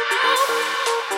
Oh, oh.